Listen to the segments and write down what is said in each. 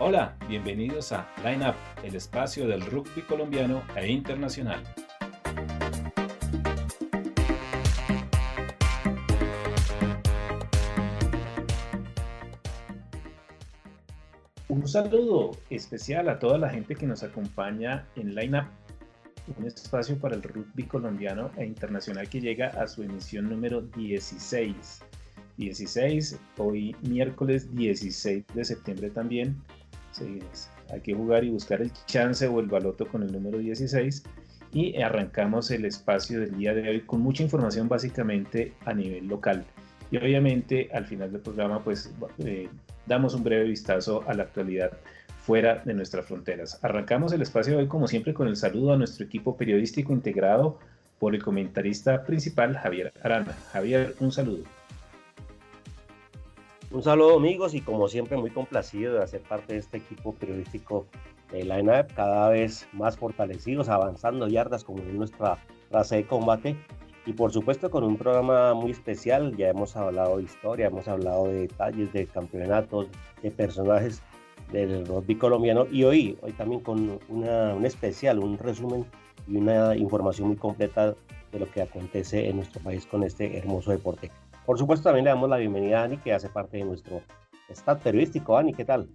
Hola, bienvenidos a Line Up, el espacio del rugby colombiano e internacional. Un saludo especial a toda la gente que nos acompaña en Line Up, un espacio para el rugby colombiano e internacional que llega a su emisión número 16. 16, hoy miércoles 16 de septiembre también, hay que jugar y buscar el chance o el baloto con el número 16 y arrancamos el espacio del día de hoy con mucha información básicamente a nivel local. Y obviamente al final del programa pues eh, damos un breve vistazo a la actualidad fuera de nuestras fronteras. Arrancamos el espacio de hoy como siempre con el saludo a nuestro equipo periodístico integrado por el comentarista principal Javier Arana. Javier, un saludo. Un saludo amigos y como siempre muy complacido de hacer parte de este equipo periodístico de la ENAP, cada vez más fortalecidos, avanzando yardas como en nuestra raza de combate y por supuesto con un programa muy especial, ya hemos hablado de historia, hemos hablado de detalles de campeonatos, de personajes del rugby colombiano y hoy, hoy también con una, un especial, un resumen y una información muy completa de lo que acontece en nuestro país con este hermoso deporte. Por supuesto, también le damos la bienvenida a Ani, que hace parte de nuestro staff periodístico. Ani, ¿qué tal?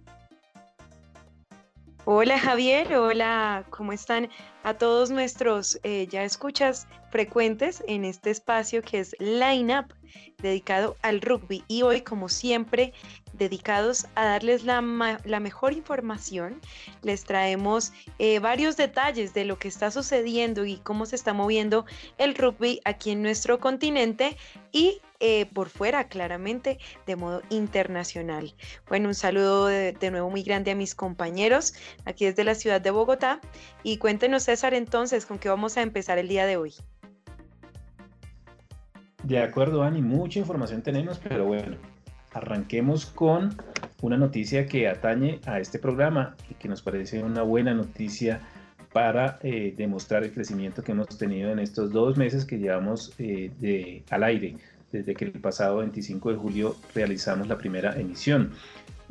Hola Javier, hola, ¿cómo están a todos nuestros eh, ya escuchas frecuentes en este espacio que es Line Up, dedicado al rugby y hoy como siempre dedicados a darles la, mejor información. Les traemos eh, varios detalles de lo que está sucediendo y cómo se está moviendo el rugby aquí en nuestro continente y eh, por fuera, claramente, de modo internacional. Bueno, un saludo de, nuevo muy grande a mis compañeros aquí desde la ciudad de Bogotá y cuéntenos César entonces con qué vamos a empezar el día de hoy. De acuerdo, Ani, mucha información tenemos, pero bueno, arranquemos con una noticia que atañe a este programa y que nos parece una buena noticia para eh, demostrar el crecimiento que hemos tenido en estos dos meses que llevamos eh, al aire, desde que el pasado 25 de julio realizamos la primera emisión.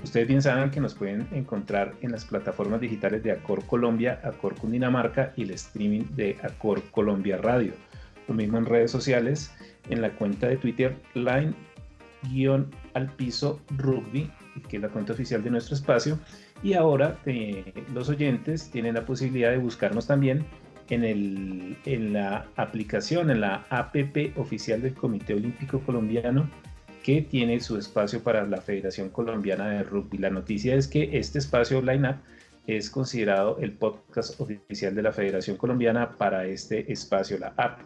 Ustedes bien saben que nos pueden encontrar en las plataformas digitales de Acor Colombia, Acor Cundinamarca y el streaming de Acor Colombia Radio. Lo mismo en redes sociales, en la cuenta de Twitter Line guion al piso rugby, que es la cuenta oficial de nuestro espacio. Y ahora eh, los oyentes tienen la posibilidad de buscarnos también en, el, en la aplicación, en la APP oficial del Comité Olímpico Colombiano, que tiene su espacio para la Federación Colombiana de Rugby. La noticia es que este espacio Line Up es considerado el podcast oficial de la Federación Colombiana para este espacio, la app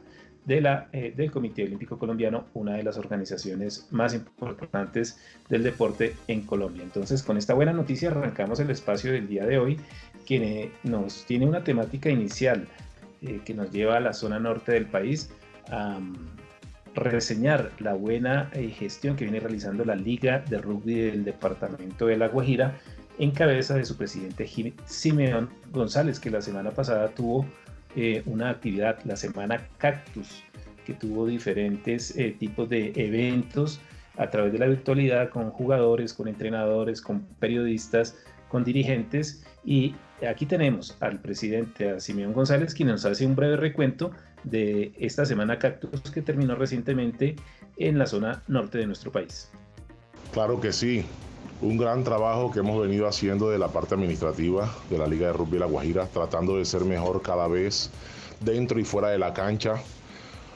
de la, eh, del Comité Olímpico Colombiano, una de las organizaciones más importantes del deporte en Colombia. Entonces, con esta buena noticia arrancamos el espacio del día de hoy, que nos tiene una temática inicial eh, que nos lleva a la zona norte del país a reseñar la buena eh, gestión que viene realizando la Liga de Rugby del Departamento de La Guajira en cabeza de su presidente Simeón González, que la semana pasada tuvo eh, una actividad, la Semana Cactus, que tuvo diferentes tipos de eventos a través de la virtualidad con jugadores, con entrenadores, con periodistas, con dirigentes. Y aquí tenemos al presidente, Simeón González, quien nos hace un breve recuento de esta Semana Cactus que terminó recientemente en la zona norte de nuestro país. Claro que sí, un gran trabajo que hemos venido haciendo de la parte administrativa de la Liga de Rugby La Guajira, tratando de ser mejor cada vez dentro y fuera de la cancha.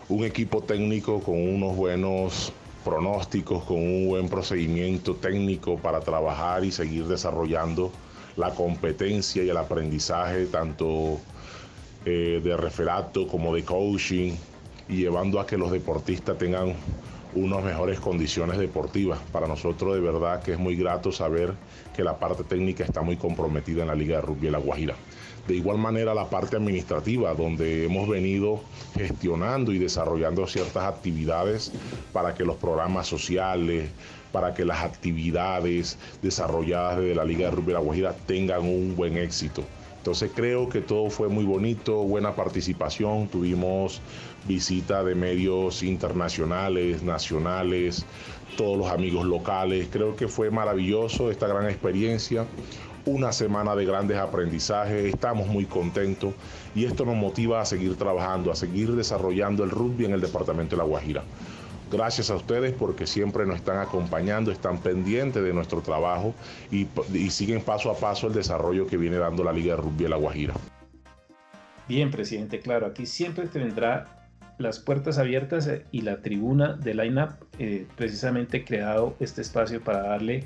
Un equipo técnico con unos buenos pronósticos, con un buen procedimiento técnico para trabajar y seguir desarrollando la competencia y el aprendizaje tanto eh, de referato como de coaching y llevando a que los deportistas tengan unas mejores condiciones deportivas. Para nosotros de verdad que es muy grato saber que la parte técnica está muy comprometida en la Liga de Rugby de La Guajira. De igual manera la parte administrativa, donde hemos venido gestionando y desarrollando ciertas actividades para que los programas sociales, para que las actividades desarrolladas desde la Liga de Rugby de La Guajira tengan un buen éxito. Entonces creo que todo fue muy bonito, buena participación, tuvimos visita de medios internacionales, nacionales, todos los amigos locales, creo que fue maravilloso esta gran experiencia. una semana de grandes aprendizajes, estamos muy contentos y esto nos motiva a seguir trabajando, a seguir desarrollando el rugby en el departamento de La Guajira. Gracias a ustedes porque siempre nos están acompañando, están pendientes de nuestro trabajo y, siguen paso a paso el desarrollo que viene dando la Liga de Rugby de La Guajira. Bien, presidente, claro, aquí siempre tendrá las puertas abiertas y la tribuna de Line Up, eh, precisamente creado este espacio para darle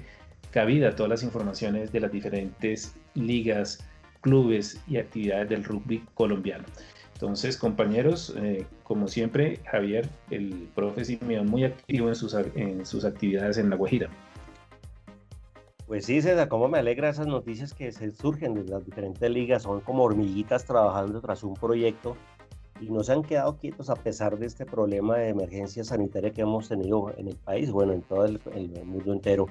cabida a todas las informaciones de las diferentes ligas, clubes y actividades del rugby colombiano. Entonces, compañeros, eh, como siempre, Javier, el profe Simeón, muy activo en sus, actividades en La Guajira. Pues sí, César, cómo me alegra esas noticias que se surgen de las diferentes ligas, son como hormiguitas trabajando tras un proyecto y no se han quedado quietos a pesar de este problema de emergencia sanitaria que hemos tenido en el país, bueno, en todo el, mundo entero.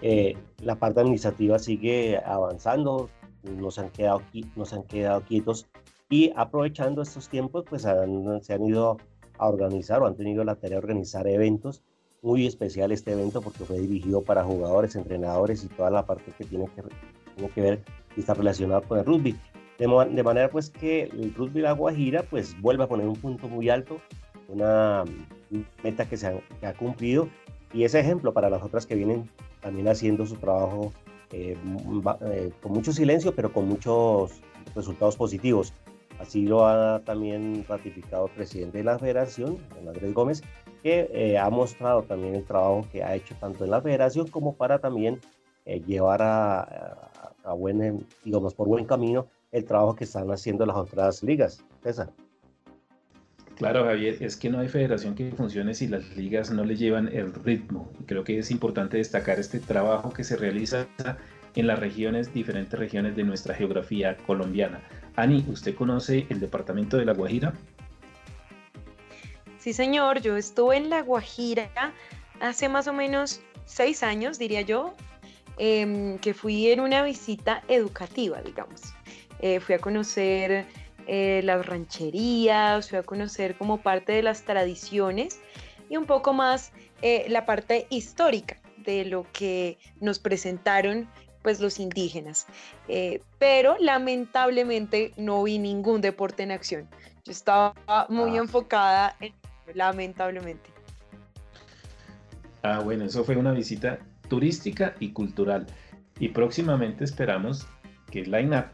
Eh, la parte administrativa sigue avanzando, no han quedado, no han quedado quietos y aprovechando estos tiempos, pues se han ido a organizar o han tenido la tarea de organizar eventos. Muy especial este evento porque fue dirigido para jugadores, entrenadores y toda la parte que tiene que, tiene que ver y está relacionada con el rugby. De, de, manera pues que el rugby La Guajira pues vuelve a poner un punto muy alto, una meta que se ha, que ha cumplido y es ejemplo para las otras que vienen también haciendo su trabajo eh, eh, con mucho silencio pero con muchos resultados positivos. Así lo ha también ratificado el presidente de la federación, don Andrés Gómez, que eh, ha mostrado también el trabajo que ha hecho tanto en la federación como para también eh, llevar a, a, buen, digamos, por buen camino el trabajo que están haciendo las otras ligas. César. Claro, Javier, es que no hay federación que funcione si las ligas no le llevan el ritmo. Creo que es importante destacar este trabajo que se realiza en las regiones, diferentes regiones de nuestra geografía colombiana. Ani, ¿usted conoce el departamento de La Guajira? Sí, señor, yo estuve en La Guajira hace más o menos seis años, diría yo, em, que fui en una visita educativa, digamos. Eh, fui a conocer eh, las rancherías, fui a conocer como parte de las tradiciones y un poco más eh, la parte histórica de lo que nos presentaron pues los indígenas. Eh, pero lamentablemente no vi ningún deporte en acción. Yo estaba muy ah. enfocada en lamentablemente. Ah, bueno, eso fue una visita turística y cultural. Y próximamente esperamos que Line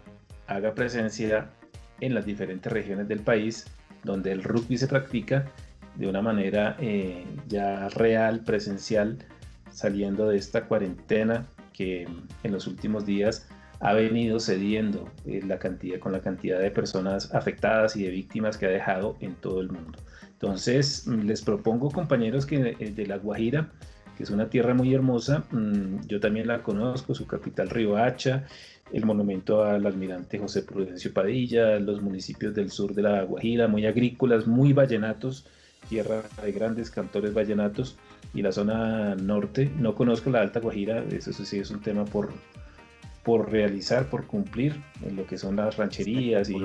haga presencia en las diferentes regiones del país donde el rugby se practica de una manera eh, ya real, presencial, saliendo de esta cuarentena que en los últimos días ha venido cediendo eh, la cantidad, con la cantidad de personas afectadas y de víctimas que ha dejado en todo el mundo. Entonces, mm, les propongo, compañeros, que eh, de La Guajira, que es una tierra muy hermosa, mm, yo también la conozco, su capital Hacha, el monumento al almirante José Prudencio Padilla, los municipios del sur de La Guajira, muy agrícolas, muy vallenatos, tierra de grandes cantores vallenatos y la zona norte. No conozco la Alta Guajira, eso sí es un tema por, por realizar, por cumplir en lo que son las rancherías y,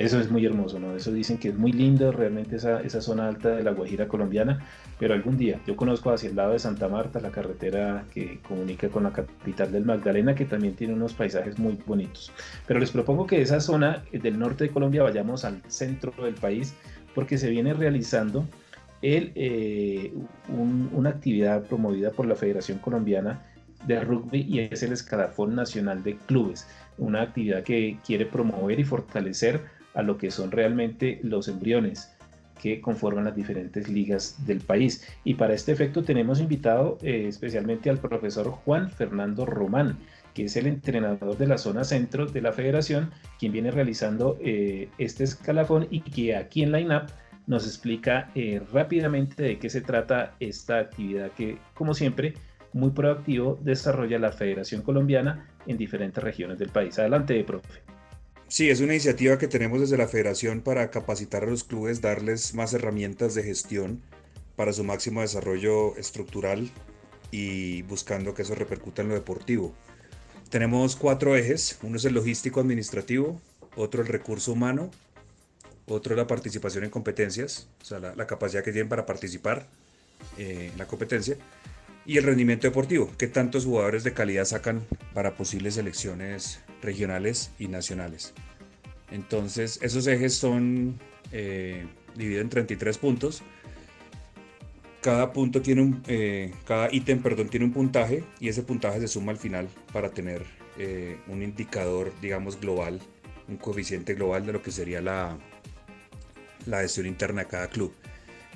eso es muy hermoso, ¿no? Eso dicen que es muy lindo realmente esa, esa zona alta de la Guajira colombiana, pero algún día, yo conozco hacia el lado de Santa Marta, la carretera que comunica con la capital del Magdalena, que también tiene unos paisajes muy bonitos. Pero les propongo que de esa zona del norte de Colombia vayamos al centro del país, porque se viene realizando eh, una actividad promovida por la Federación Colombiana de Rugby y es el Escalafón Nacional de Clubes, una actividad que quiere promover y fortalecer a lo que son realmente los embriones que conforman las diferentes ligas del país. Y para este efecto tenemos invitado eh, especialmente al profesor Juan Fernando Román, que es el entrenador de la zona centro de la federación, quien viene realizando eh, este escalafón y que aquí en Line Up nos explica eh, rápidamente de qué se trata esta actividad que, como siempre, muy proactivo desarrolla la Federación Colombiana en diferentes regiones del país. Adelante, profe. Sí, es una iniciativa que tenemos desde la Federación para capacitar a los clubes, darles más herramientas de gestión para su máximo desarrollo estructural y buscando que eso repercuta en lo deportivo. Tenemos cuatro ejes, uno es el logístico administrativo, otro el recurso humano, otro la participación en competencias, o sea, la, capacidad que tienen para participar eh, en la competencia. y el rendimiento deportivo, qué tantos jugadores de calidad sacan para posibles selecciones regionales y nacionales. Entonces, esos ejes son eh, divididos en 33 puntos. Cada punto tiene un, eh, cada ítem, perdón, tiene un puntaje y ese puntaje se suma al final para tener eh, un indicador, digamos, global, un coeficiente global de lo que sería la, la adhesión interna de cada club.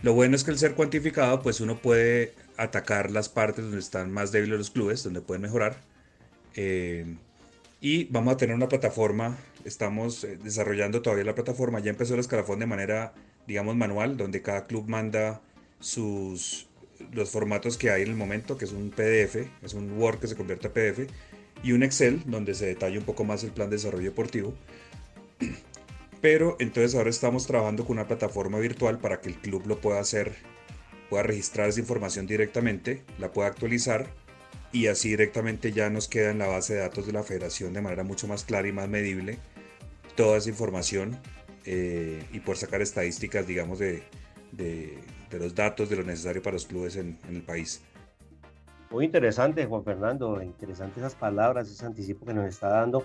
Lo bueno es que al ser cuantificado, pues uno puede atacar las partes donde están más débiles los clubes, donde pueden mejorar. Eh, y vamos a tener una plataforma, estamos eh, desarrollando todavía la plataforma, ya empezó el escalafón de manera, digamos, manual, donde cada club manda sus, los formatos que hay en el momento, que es un PDF, es un Word que se convierte a PDF, y un Excel, donde se detalla un poco más el plan de desarrollo deportivo. Pero entonces ahora estamos trabajando con una plataforma virtual para que el club lo pueda hacer pueda registrar esa información directamente, la pueda actualizar y así directamente ya nos queda en la base de datos de la federación de manera mucho más clara y más medible toda esa información eh, y por sacar estadísticas, digamos, de, de, los datos de lo necesario para los clubes en, en, el país. Muy interesante, Juan Fernando, interesantes esas palabras, ese anticipo que nos está dando.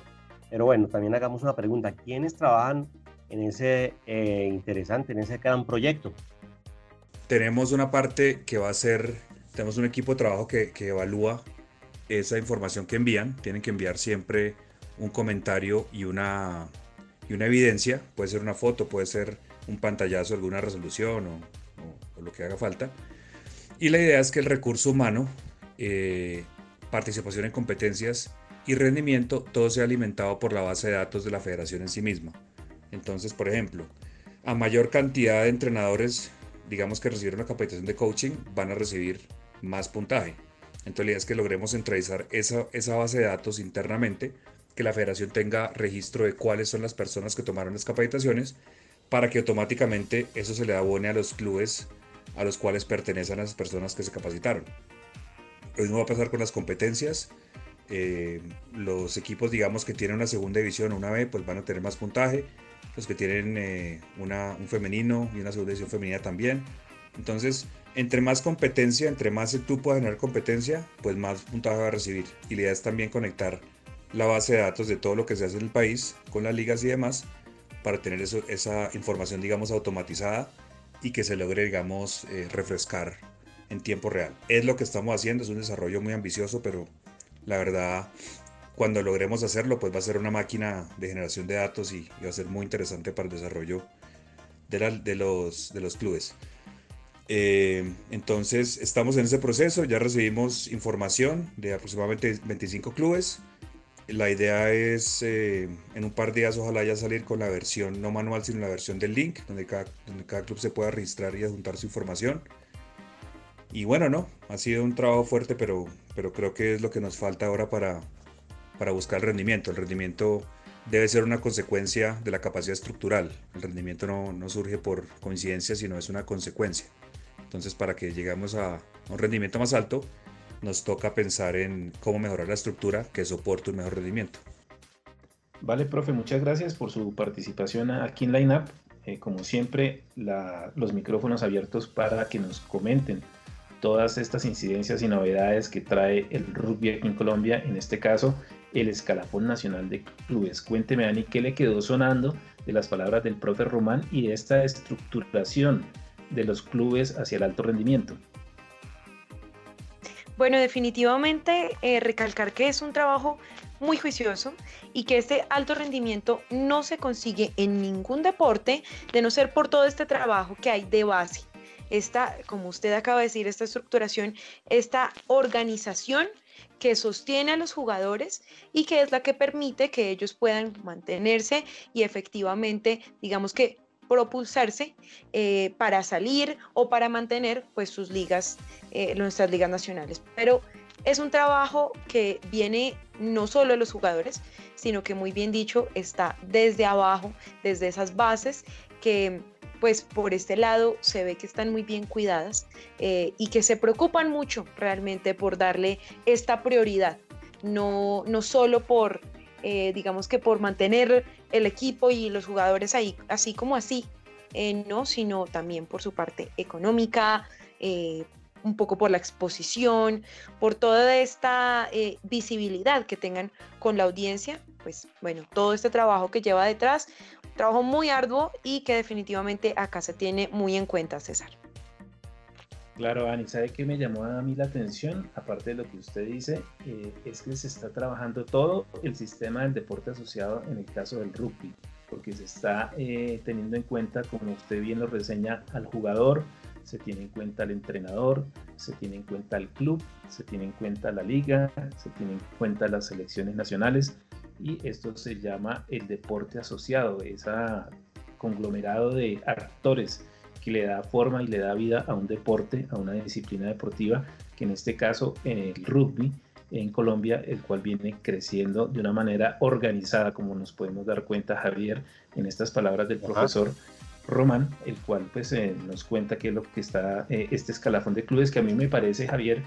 Pero bueno, también hagamos una pregunta. ¿Quiénes trabajan en ese eh, interesante, en ese gran proyecto? tenemos una parte que va a ser, tenemos un equipo de trabajo que, evalúa esa información que envían. Tienen que enviar siempre un comentario y una, y una evidencia. Puede ser una foto, puede ser un pantallazo, alguna resolución o, lo que haga falta. Y la idea es que el recurso humano, eh, participación en competencias y rendimiento, todo sea alimentado por la base de datos de la federación en sí misma. Entonces, por ejemplo, a mayor cantidad de entrenadores digamos que recibieron una capacitación de coaching, van a recibir más puntaje. Entonces la idea es que logremos centralizar esa, esa base de datos internamente, que la federación tenga registro de cuáles son las personas que tomaron las capacitaciones, para que automáticamente eso se le abone a los clubes a los cuales pertenecen las personas que se capacitaron. Lo mismo va a pasar con las competencias. Eh, los equipos, digamos, que tienen una segunda división una B, pues van a tener más puntaje los que tienen eh, una, un femenino y una segunda edición femenina también. Entonces, entre más competencia, entre más tú puedas generar competencia, pues más puntaje va a recibir. Y la idea es también conectar la base de datos de todo lo que se hace en el país con las ligas y demás para tener eso, esa información, digamos, automatizada y que se logre, digamos, eh, refrescar en tiempo real. Es lo que estamos haciendo, es un desarrollo muy ambicioso, pero la verdad cuando logremos hacerlo, pues va a ser una máquina de generación de datos y, va a ser muy interesante para el desarrollo de, los, de los clubes. Eh, entonces, estamos en ese proceso, ya recibimos información de aproximadamente 25 clubes. La idea es eh, en un par de días ojalá ya salir con la versión no manual, sino la versión del link, donde cada, donde cada club se pueda registrar y adjuntar su información. Y bueno, no, ha sido un trabajo fuerte, pero, pero creo que es lo que nos falta ahora para, para buscar el rendimiento. El rendimiento debe ser una consecuencia de la capacidad estructural. El rendimiento no, no surge por coincidencia, sino es una consecuencia. Entonces, para que lleguemos a un rendimiento más alto, nos toca pensar en cómo mejorar la estructura que soporte un mejor rendimiento. Vale, profe, muchas gracias por su participación aquí en Line Up. Eh, como siempre, los micrófonos abiertos para que nos comenten todas estas incidencias y novedades que trae el rugby aquí en Colombia, en este caso el escalafón nacional de clubes. Cuénteme, Ani, ¿qué le quedó sonando de las palabras del profe Román y de esta estructuración de los clubes hacia el alto rendimiento? Bueno, definitivamente eh, recalcar que es un trabajo muy juicioso y que este alto rendimiento no se consigue en ningún deporte de no ser por todo este trabajo que hay de base. Esta, como usted acaba de decir, esta estructuración, esta organización que sostiene a los jugadores y que es la que permite que ellos puedan mantenerse y efectivamente, digamos que propulsarse eh, para salir o para mantener pues sus ligas, eh, nuestras ligas nacionales. Pero es un trabajo que viene no solo de los jugadores, sino que muy bien dicho está desde abajo, desde esas bases que pues por este lado se ve que están muy bien cuidadas eh, y que se preocupan mucho realmente por darle esta prioridad, no, no solo por, eh, digamos que por mantener el equipo y los jugadores ahí, así como así, eh, no, sino también por su parte económica, un poco por la exposición, por toda esta visibilidad que tengan con la audiencia, pues bueno, todo este trabajo que lleva detrás, trabajo muy arduo y que definitivamente acá se tiene muy en cuenta, César. Claro, Ani, ¿sabe qué me llamó a mí la atención? Aparte de lo que usted dice, eh, es que se está trabajando todo el sistema del deporte asociado en el caso del rugby, porque se está eh, teniendo en cuenta, como usted bien lo reseña, al jugador, se tiene en cuenta al entrenador, se tiene en cuenta el club, se tiene en cuenta la liga, se tiene en cuenta las selecciones nacionales y esto se llama el deporte asociado, ese conglomerado de actores que le da forma y le da vida a un deporte, a una disciplina deportiva, que en este caso el rugby en Colombia, el cual viene creciendo de una manera organizada, como nos podemos dar cuenta, Javier, en estas palabras del profesor Román, el cual pues eh, nos cuenta qué es lo que está eh, este escalafón de clubes que a mí me parece, Javier,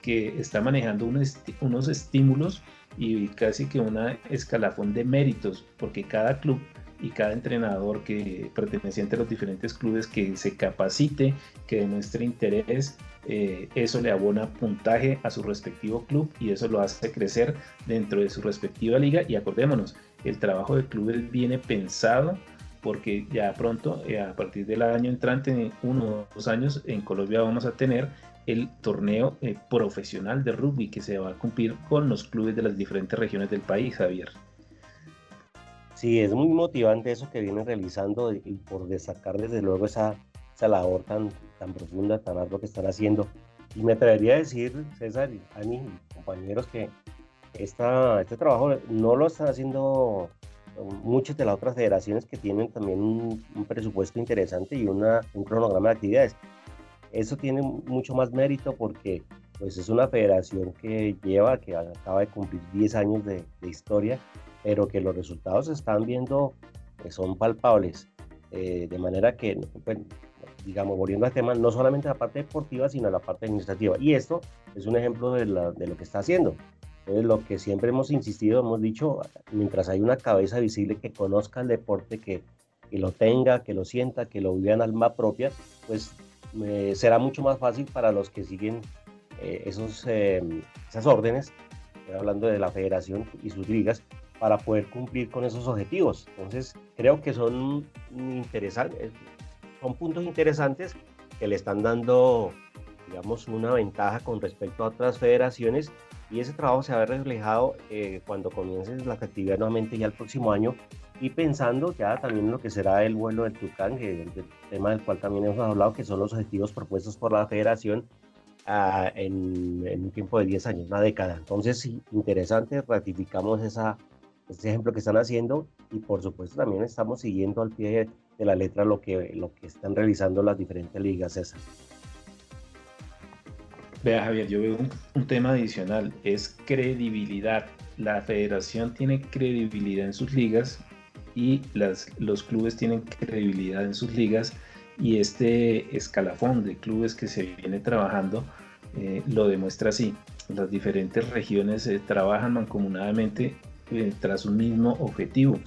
que está manejando unos estímulos y casi que una escalafón de méritos, porque cada club y cada entrenador que perteneciente a los diferentes clubes que se capacite, que demuestre interés, eh, eso le abona puntaje a su respectivo club y eso lo hace crecer dentro de su respectiva liga. Y acordémonos, el trabajo de clubes viene pensado porque ya pronto, eh, a partir del año entrante, en uno o dos años, en Colombia vamos a tener el torneo eh, profesional de rugby que se va a cumplir con los clubes de las diferentes regiones del país, Javier. Sí, es muy motivante eso que vienen realizando y por destacar desde luego esa, esa labor tan, tan profunda, tan ardua que están haciendo. Y me atrevería a decir, César y Ani, compañeros, que esta, este trabajo no lo están haciendo muchas de las otras federaciones que tienen también un, presupuesto interesante y una, un cronograma de actividades. Eso tiene mucho más mérito porque pues es una federación que lleva, que acaba de cumplir 10 años de, historia, pero que los resultados se están viendo, que son palpables. Eh, de manera que, digamos, volviendo al tema, no solamente la parte deportiva, sino la parte administrativa. Y esto es un ejemplo de, de lo que está haciendo. Entonces, lo que siempre hemos insistido, hemos dicho, mientras hay una cabeza visible que conozca el deporte, que, que lo tenga, que lo sienta, que lo viva en alma propia, pues eh, será mucho más fácil para los que siguen eh, esos, eh, esas órdenes, hablando de la federación y sus ligas, para poder cumplir con esos objetivos. Entonces, creo que son interesantes, son puntos interesantes que le están dando, digamos, una ventaja con respecto a otras federaciones y ese trabajo se va a ver reflejado eh, cuando comiencen las actividades nuevamente ya el próximo año y pensando ya también en lo que será el vuelo del Tucán, que el, tema del cual también hemos hablado, que son los objetivos propuestos por la federación ah, en, un tiempo de 10 años, una década. Entonces, sí, interesante, ratificamos esa, ese ejemplo que están haciendo y por supuesto también estamos siguiendo al pie de la letra lo que, lo que están realizando las diferentes ligas esas. Vea Javier, yo veo un, tema adicional, es credibilidad. La federación tiene credibilidad en sus ligas y las, los clubes tienen credibilidad en sus ligas y este escalafón de clubes que se viene trabajando eh, lo demuestra así. Las diferentes regiones eh, trabajan mancomunadamente eh, tras un mismo objetivo.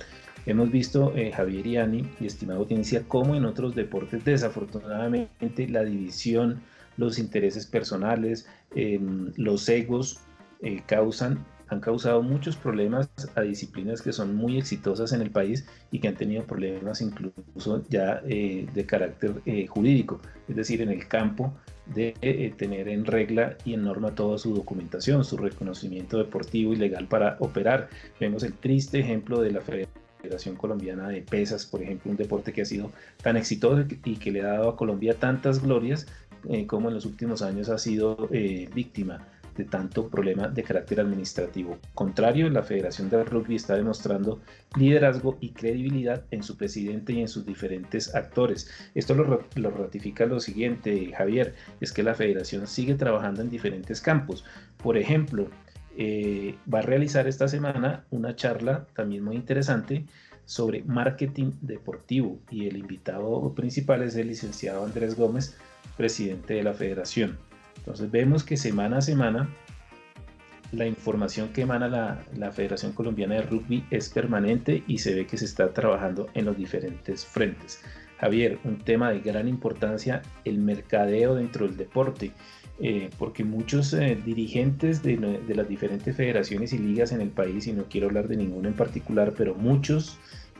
Hemos visto, Javier y Ani, y estimado audiencia, cómo en otros deportes desafortunadamente la división los intereses personales, em, los egos eh, causan, han causado muchos problemas a disciplinas que son muy exitosas en el país y que han tenido problemas incluso ya eh, de carácter eh, jurídico, es decir, en el campo de tener en regla y en norma toda su documentación, su reconocimiento deportivo y legal para operar. Vemos el triste ejemplo de la Federación Colombiana de Pesas, por ejemplo, un deporte que ha sido tan exitoso y que le ha dado a Colombia tantas glorias, eh, como en los últimos años ha sido eh, víctima de tanto problema de carácter administrativo. Contrario, la Federación de Rugby está demostrando liderazgo y credibilidad en su presidente y en sus diferentes actores. Esto lo, ratifica lo siguiente, Javier, es que la federación sigue trabajando en diferentes campos. Por ejemplo, eh, va a realizar esta semana una charla también muy interesante sobre marketing deportivo y el invitado principal es el licenciado Andrés Gómez, presidente de la federación. Entonces vemos que semana a semana la información que emana la, Federación Colombiana de Rugby es permanente y se ve que se está trabajando en los diferentes frentes. Javier, un tema de gran importancia, el mercadeo dentro del deporte. Eh, porque muchos eh, dirigentes de, de, las diferentes federaciones y ligas en el país, y no quiero hablar de ninguno en particular, pero muchos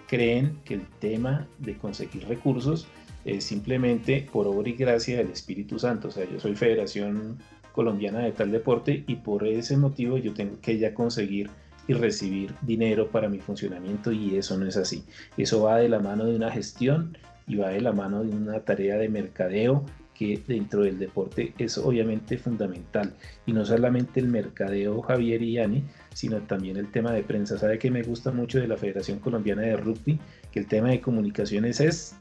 creen que el tema de conseguir recursos es simplemente por obra y gracia del Espíritu Santo. O sea, yo soy Federación Colombiana de tal deporte y por ese motivo yo tengo que ya conseguir y recibir dinero para mi funcionamiento y eso no es así. Eso va de la mano de una gestión y va de la mano de una tarea de mercadeo que dentro del deporte es obviamente fundamental. Y no solamente el mercadeo Javier y Yani, sino también el tema de prensa. Sabe que me gusta mucho de la Federación Colombiana de Rugby, que el tema de comunicaciones es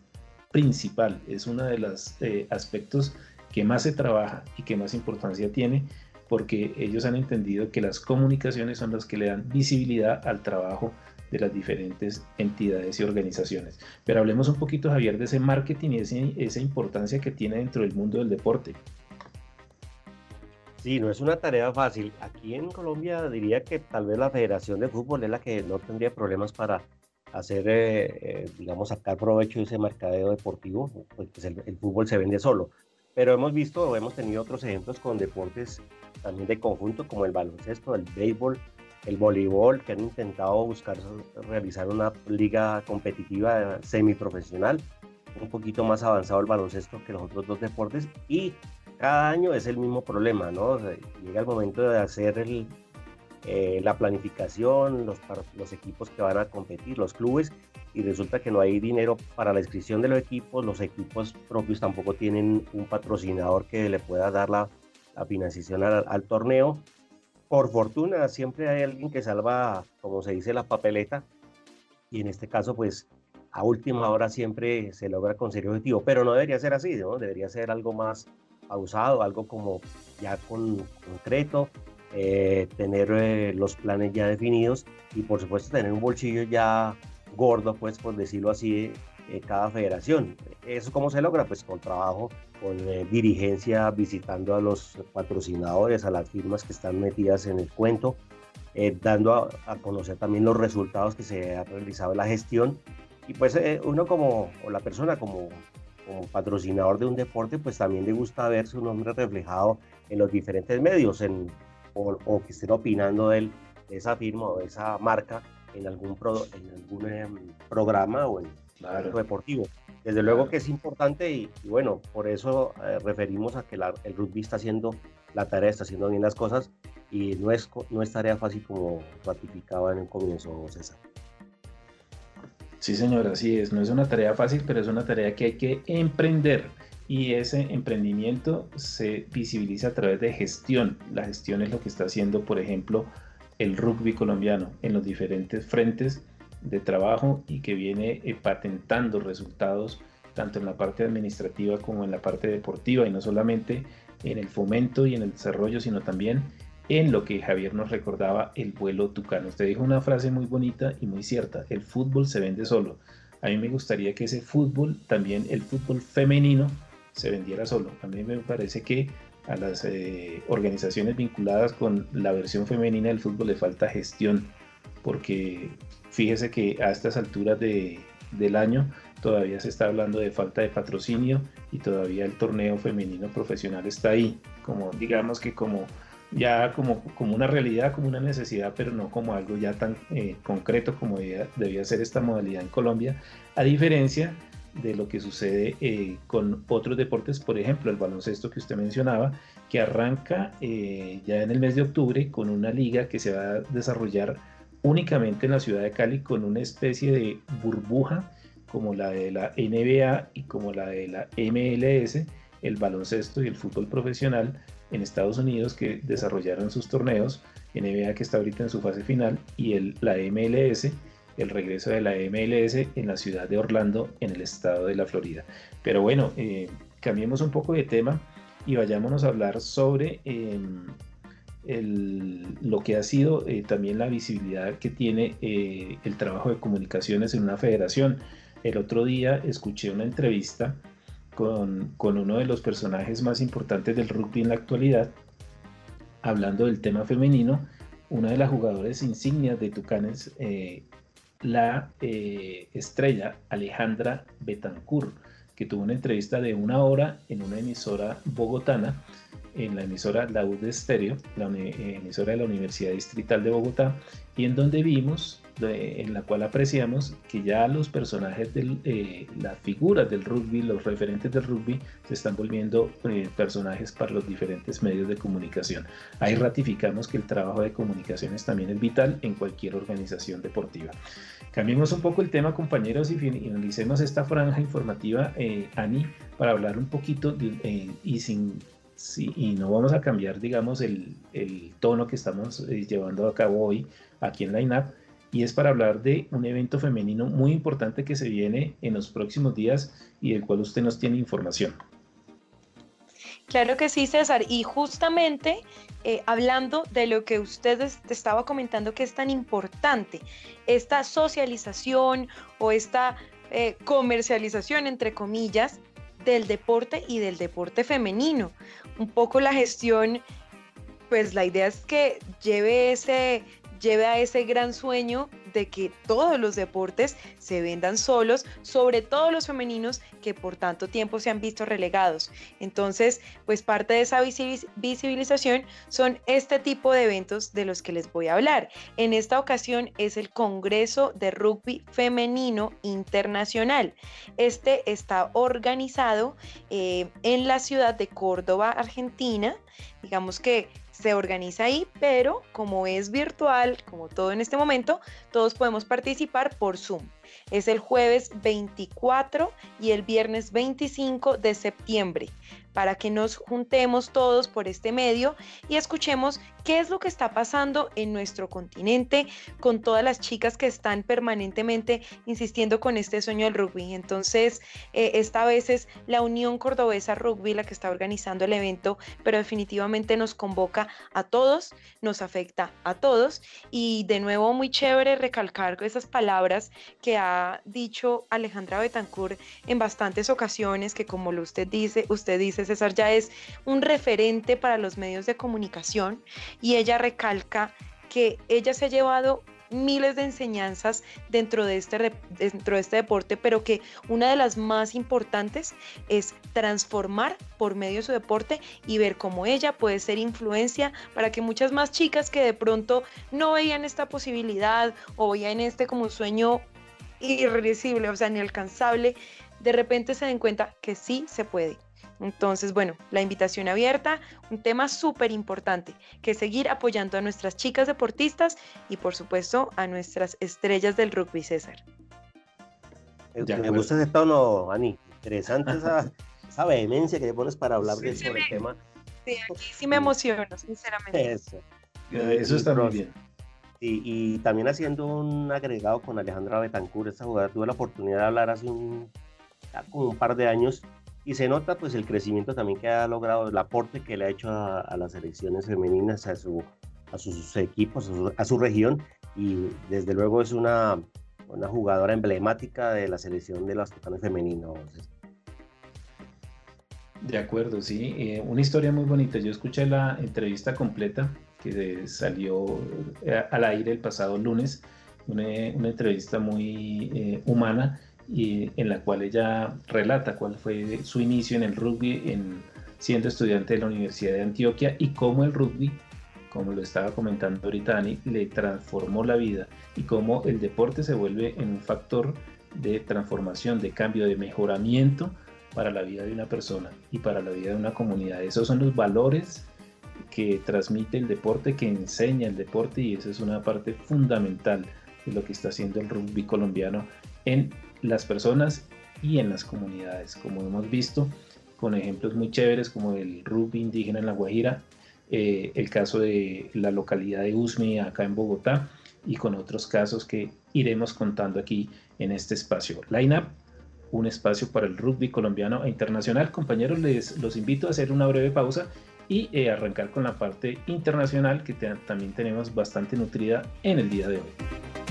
principal, es uno de los eh, aspectos que más se trabaja y que más importancia tiene porque ellos han entendido que las comunicaciones son las que le dan visibilidad al trabajo de las diferentes entidades y organizaciones. Pero hablemos un poquito, Javier, de ese marketing y esa importancia que tiene dentro del mundo del deporte. Sí, no es una tarea fácil. Aquí en Colombia diría que tal vez la Federación de Fútbol es la que no tendría problemas para hacer, eh, eh, digamos, sacar provecho de ese mercadeo deportivo, pues el, el, fútbol se vende solo. Pero hemos visto, hemos tenido otros ejemplos con deportes también de conjunto como el baloncesto, el béisbol, el voleibol, que han intentado buscar realizar una liga competitiva semiprofesional, un poquito más avanzado el baloncesto que los otros dos deportes y cada año es el mismo problema, ¿no? Llega el momento de hacer el, eh, la planificación, los, equipos que van a competir, los clubes, y resulta que no hay dinero para la inscripción de los equipos, los equipos propios tampoco tienen un patrocinador que le pueda dar la, la financiación al, torneo. Por fortuna siempre hay alguien que salva, como se dice, la papeleta, y en este caso pues a última hora siempre se logra conseguir objetivo, pero no debería ser así, ¿no? Debería ser algo más pausado, algo como ya con, concreto, eh, tener eh, los planes ya definidos y por supuesto tener un bolsillo ya gordo, pues por decirlo así, eh, cada federación. ¿Eso cómo se logra? Pues con trabajo, con dirigencia, visitando a los patrocinadores, a las firmas que están metidas en el cuento, dando a, conocer también los resultados que se ha realizado en la gestión. Y pues uno como, o la persona como, como patrocinador de un deporte, pues también le gusta ver su nombre reflejado en los diferentes medios, en o, que estén opinando de, esa firma o de esa marca en algún, en algún em, programa o en claro. deportivo. Desde luego que es importante y, bueno, por eso eh, referimos a que el rugby está haciendo la tarea, está haciendo bien las cosas y no es, no es tarea fácil como ratificaba en el comienzo, César. Sí, señor, así es. No es una tarea fácil, pero es una tarea que hay que emprender y ese emprendimiento se visibiliza a través de gestión. La gestión es lo que está haciendo, por ejemplo, el rugby colombiano en los diferentes frentes de trabajo y que viene eh, patentando resultados tanto en la parte administrativa como en la parte deportiva y no solamente en el fomento y en el desarrollo, sino también en lo que Javier nos recordaba, el vuelo tucano. Usted dijo una frase muy bonita y muy cierta, el fútbol se vende solo. A mí me gustaría que ese fútbol, también el fútbol femenino, se vendiera solo. A mí me parece que a las eh, organizaciones vinculadas con la versión femenina del fútbol le falta gestión, porque fíjese que a estas alturas de, del año todavía se está hablando de falta de patrocinio y todavía el torneo femenino profesional está ahí, como digamos que como ya como, como una realidad, como una necesidad, pero no como algo ya tan eh, concreto como debía, debía ser esta modalidad en Colombia, a diferencia de lo que sucede eh, con otros deportes, por ejemplo el baloncesto que usted mencionaba, que arranca eh, ya en el mes de octubre con una liga que se va a desarrollar únicamente en la ciudad de Cali con una especie de burbuja como la de la NBA y como la de la MLS, el baloncesto y el fútbol profesional en Estados Unidos que desarrollaron sus torneos, NBA que está ahorita en su fase final y la MLS el regreso de la MLS en la ciudad de Orlando, en el estado de la Florida. Pero bueno, eh, cambiemos un poco de tema y vayámonos a hablar sobre em, lo que ha sido eh, también la visibilidad que tiene eh, el trabajo de comunicaciones en una federación. El otro día escuché una entrevista con, con uno de los personajes más importantes del rugby en la actualidad, hablando del tema femenino, una de las jugadoras insignias de Tucanes la eh, estrella Alejandra Betancourt. que tuvo una entrevista de una hora en una emisora bogotana, en la emisora La de Estéreo, la eh, emisora de la Universidad Distrital de Bogotá, y en donde vimos en la cual apreciamos que ya los personajes, de eh, las figuras del rugby, los referentes del rugby, se están volviendo eh, personajes para los diferentes medios de comunicación. Ahí ratificamos que el trabajo de comunicaciones también es vital en cualquier organización deportiva. Cambiemos un poco el tema, compañeros, y finalicemos esta franja informativa, eh, Ani, para hablar un poquito y sin y no vamos a cambiar, digamos, el, el tono que estamos llevando a cabo hoy aquí en la INAP, y es para hablar de un evento femenino muy importante que se viene en los próximos días y del cual usted nos tiene información. Claro que sí, César. Y justamente eh, hablando de lo que usted te estaba comentando que es tan importante, esta socialización o esta eh, comercialización, entre comillas, del deporte y del deporte femenino. Un poco la gestión, pues la idea es que lleve ese lleve a ese gran sueño de que todos los deportes se vendan solos, sobre todo los femeninos que por tanto tiempo se han visto relegados. Entonces, pues parte de esa visibilización son este tipo de eventos de los que les voy a hablar. En esta ocasión es el Congreso de Rugby Femenino Internacional. Este está organizado eh, en la ciudad de Córdoba, Argentina. Digamos que se organiza ahí, pero como es virtual, como todo en este momento, todos podemos participar por Zoom. Es el jueves 24 y el viernes 25 de septiembre para que nos juntemos todos por este medio y escuchemos qué es lo que está pasando en nuestro continente con todas las chicas que están permanentemente insistiendo con este sueño del rugby. Entonces, eh, esta vez es la Unión Cordobesa Rugby la que está organizando el evento, pero definitivamente nos convoca a todos, nos afecta a todos y de nuevo muy chévere recalcar esas palabras que ha dicho Alejandra Betancourt en bastantes ocasiones que como usted dice, usted dice César ya es un referente para los medios de comunicación y ella recalca que ella se ha llevado miles de enseñanzas dentro de, este, dentro de este deporte, pero que una de las más importantes es transformar por medio de su deporte y ver cómo ella puede ser influencia para que muchas más chicas que de pronto no veían esta posibilidad o veían este como un sueño irreversible, o sea, inalcanzable, de repente se den cuenta que sí se puede. Entonces, bueno, la invitación abierta, un tema súper importante, que seguir apoyando a nuestras chicas deportistas y por supuesto a nuestras estrellas del rugby, César. Me gusta ese tono, Ani. Interesante esa, esa, vehemencia que le pones para hablar de sobre el tema. Sí, aquí sí me emociono, sinceramente. Eso. Eso está muy bien. Y, y, también haciendo un agregado con Alejandra Betancourt, esta jugadora, tuve la oportunidad de hablar hace un, un par de años y se nota pues el crecimiento también que ha logrado, el aporte que le ha hecho a, las selecciones femeninas, a, su, a sus equipos, a su, región y desde luego es una, una jugadora emblemática de la selección de los tocanes femeninos. De acuerdo, sí, eh, una historia muy bonita. Yo escuché la entrevista completa que salió eh, al aire el pasado lunes, una, una entrevista muy eh, humana y en la cual ella relata cuál fue su inicio en el rugby en, siendo estudiante de la Universidad de Antioquia y cómo el rugby, como lo estaba comentando ahorita Dani, le transformó la vida y cómo el deporte se vuelve en un factor de transformación, de cambio, de mejoramiento para la vida de una persona y para la vida de una comunidad. Esos son los valores que transmite el deporte, que enseña el deporte y esa es una parte fundamental de lo que está haciendo el rugby colombiano en las personas y en las comunidades, como hemos visto con ejemplos muy chéveres como el rugby indígena en La Guajira, eh, el caso de la localidad de Usme acá en Bogotá y con otros casos que iremos contando aquí en este espacio. Line un espacio para el rugby colombiano e internacional. Compañeros, les los invito a hacer una breve pausa y eh, arrancar con la parte internacional que también tenemos bastante nutrida en el día de hoy.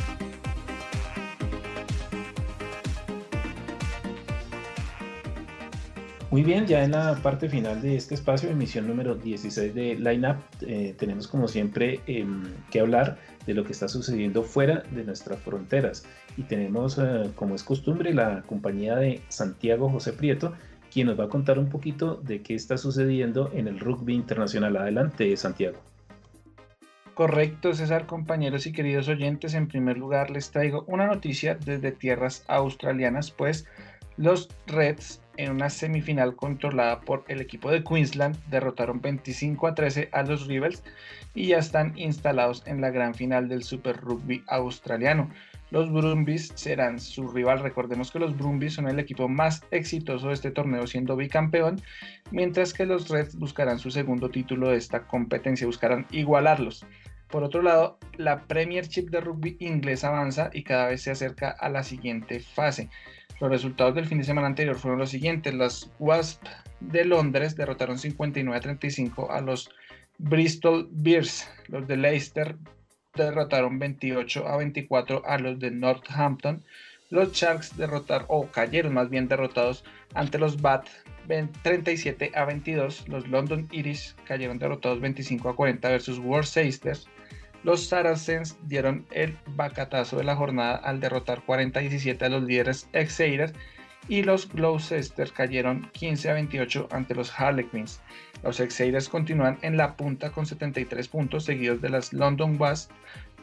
Muy bien, ya en la parte final de este espacio, emisión número 16 de Line Up, eh, tenemos como siempre em, que hablar de lo que está sucediendo fuera de nuestras fronteras. Y tenemos, eh, como es costumbre, la compañía de Santiago José Prieto, quien nos va a contar un poquito de qué está sucediendo en el rugby internacional. Adelante, Santiago. Correcto, César, compañeros y queridos oyentes. En primer lugar, les traigo una noticia desde tierras australianas, pues los Reds en una semifinal controlada por el equipo de Queensland derrotaron 25 a 13 a los Rebels y ya están instalados en la gran final del Super Rugby australiano. Los Brumbies serán su rival. Recordemos que los Brumbies son el equipo más exitoso de este torneo siendo bicampeón, mientras que los Reds buscarán su segundo título de esta competencia, buscarán igualarlos. Por otro lado, la Premiership de rugby inglés avanza y cada vez se acerca a la siguiente fase. Los resultados del fin de semana anterior fueron los siguientes. Las Wasp de Londres derrotaron 59 a 35 a los Bristol Bears. Los de Leicester derrotaron 28 a 24 a los de Northampton. Los Sharks derrotaron, o cayeron más bien derrotados ante los Bat 37 a 22. Los London Irish cayeron derrotados 25 a 40 versus Worcester. Los Saracens dieron el bacatazo de la jornada al derrotar 40 a 17 a los líderes Exeter y los Gloucester cayeron 15 a 28 ante los Harlequins. Los Exeter continúan en la punta con 73 puntos, seguidos de las London Wasps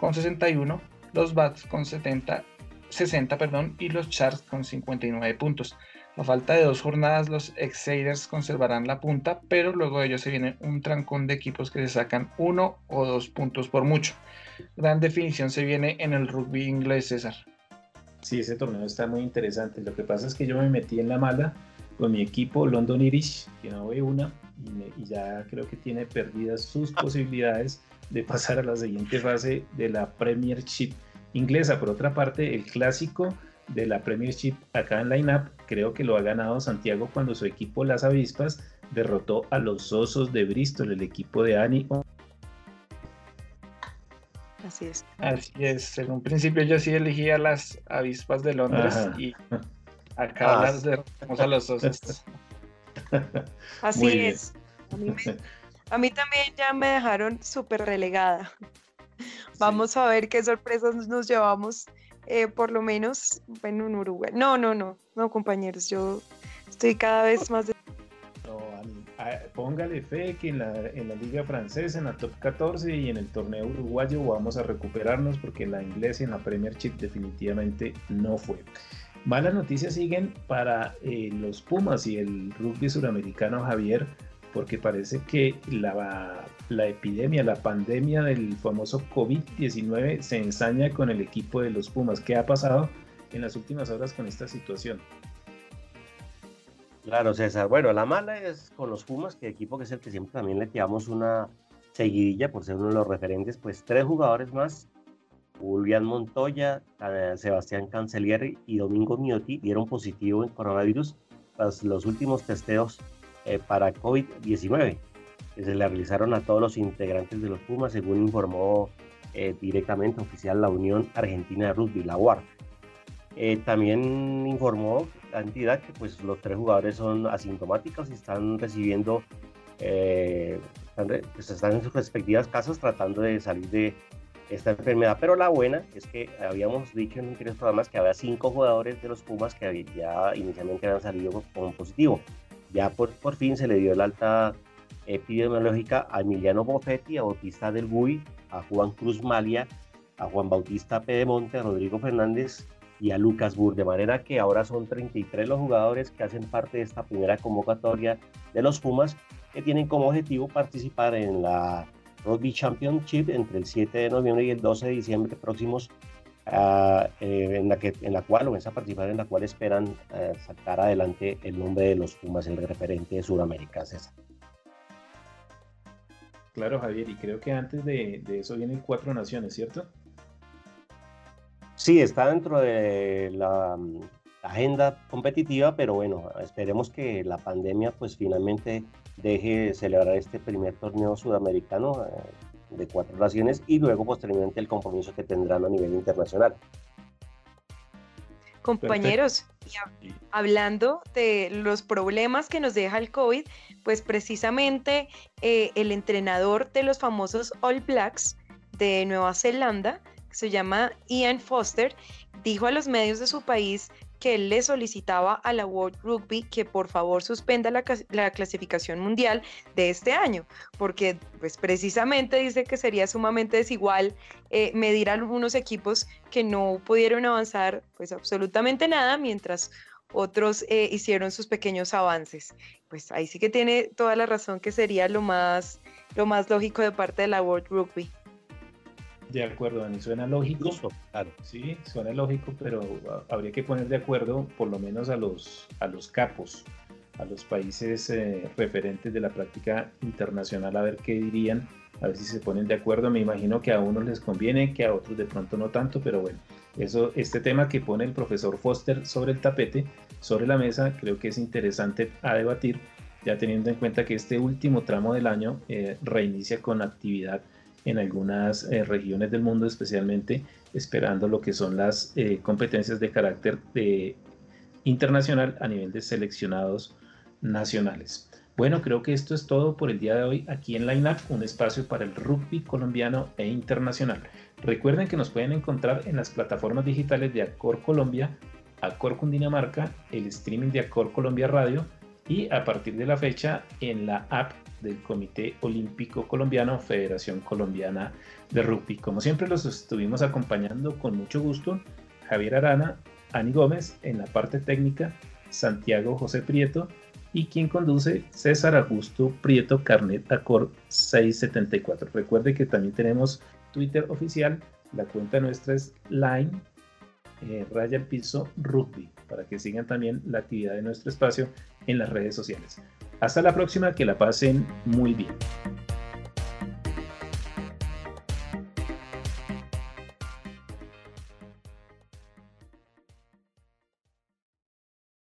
con 61, los Bats con 70, 60 perdón, y los Sharks con 59 puntos. A falta de dos jornadas, los Exceeders conservarán la punta, pero luego de ello se viene un trancón de equipos que se sacan uno o dos puntos por mucho. Gran definición se viene en el rugby inglés, César. Sí, ese torneo está muy interesante. Lo que pasa es que yo me metí en la mala con mi equipo London Irish, que no ve una, y, y ya creo que tiene perdidas sus posibilidades de pasar a la siguiente fase de la Premiership inglesa. Por otra parte, el clásico de la Premiership acá en Line-Up, creo que lo ha ganado Santiago cuando su equipo Las Avispas derrotó a los Osos de Bristol, el equipo de Ani. Así es. Así es. En un principio yo sí elegí a las Avispas de Londres y acá ah, las derrotamos a los Osos. Así es. A mí, a mí, también ya me dejaron súper relegada. Vamos a ver qué sorpresas nos llevamos eh, por lo menos, bueno, en Uruguay. No, no, no, no, compañeros, yo estoy cada vez más... No, póngale fe que en la, en la liga francesa, en la top 14 y en el torneo uruguayo vamos a recuperarnos porque la inglesa en la Premiership definitivamente no fue. Malas noticias siguen para eh, los Pumas y el rugby suramericano Javier, porque parece que la la epidemia, la pandemia del famoso COVID-19 se ensaña con el equipo de los Pumas. ¿Qué ha pasado en las últimas horas con esta situación? Claro, César. Bueno, la mala es con los Pumas, que equipo que es el que siempre también le tiramos una seguidilla por ser uno de los referentes, pues tres jugadores más, Julián Montoya, eh, Sebastián Cancelieri y Domingo Miotti dieron positivo en coronavirus tras los últimos testeos eh, para COVID-19 que se le realizaron a todos los integrantes de los Pumas, según informó eh, directamente oficial la Unión Argentina de Rugby, la UAR. Eh, también informó la entidad que pues, los tres jugadores son asintomáticos y están recibiendo, eh, pues, están, en sus respectivas casas tratando de salir de esta enfermedad. Pero la buena es que habíamos dicho en anteriores programas que había cinco jugadores de los Pumas que ya inicialmente habían salido con positivo. Ya por, por fin se le dio el alta epidemiológica a Emiliano Boffetti, a Bautista del Gui, a Juan Cruz Malia, a Juan Bautista Pedemonte, a Rodrigo Fernández y a Lucas Burr, de manera que ahora son 33 los jugadores que hacen parte de esta primera convocatoria de los Pumas, que tienen como objetivo participar en la Rugby Championship entre el 7 de noviembre y el 12 de diciembre próximos, eh, en, la que, en la cual, o en esa participación en la cual esperan eh, sacar adelante el nombre de los Pumas, el referente de Sudamérica, César. Claro, Javier, y creo que antes de, eso vienen cuatro naciones, ¿cierto? Sí, está dentro de la mm, agenda competitiva, pero bueno, esperemos que la pandemia pues finalmente deje de celebrar este primer torneo sudamericano eh, de cuatro naciones y luego posteriormente el compromiso que tendrán a nivel internacional. Compañeros, hablando de los problemas que nos deja el COVID, pues precisamente eh, el entrenador de los famosos All Blacks de Nueva Zelanda, que se llama Ian Foster, dijo a los medios de su país que él le solicitaba a la World Rugby que por favor suspenda la, clasificación mundial de este año, porque pues precisamente dice que sería sumamente desigual eh, medir a algunos equipos que no pudieron avanzar pues absolutamente nada, mientras otros eh, hicieron sus pequeños avances. Pues ahí sí que tiene toda la razón que sería lo más, lo más lógico de parte de la World Rugby. De acuerdo, Dani, suena lógico. claro. Sí, suena lógico, pero habría que poner de acuerdo por lo menos a los, a los capos, a los países eh, referentes de la práctica internacional, a ver qué dirían, a ver si se ponen de acuerdo. Me imagino que a unos les conviene, que a otros de pronto no tanto, pero bueno, eso, este tema que pone el profesor Foster sobre el tapete, sobre la mesa, creo que es interesante a debatir, ya teniendo en cuenta que este último tramo del año eh, reinicia con actividad en algunas eh, regiones del mundo, especialmente esperando lo que son las eh, competencias de carácter de, internacional a nivel de seleccionados nacionales. Bueno, creo que esto es todo por el día de hoy aquí en Line Up, un espacio para el rugby colombiano e internacional. Recuerden que nos pueden encontrar en las plataformas digitales de Acor Colombia, Acor Cundinamarca, el streaming de Acor Colombia Radio y a partir de la fecha en la app del Comité Olímpico Colombiano, Federación Colombiana de Rugby. Como siempre los estuvimos acompañando con mucho gusto, Javier Arana, Ani Gómez en la parte técnica, Santiago José Prieto y quien conduce César Augusto Prieto Carnet Acor 674. Recuerde que también tenemos Twitter oficial, la cuenta nuestra es Line eh, Raya Piso Rugby, para que sigan también la actividad de nuestro espacio en las redes sociales. Hasta la próxima, que la pasen muy bien.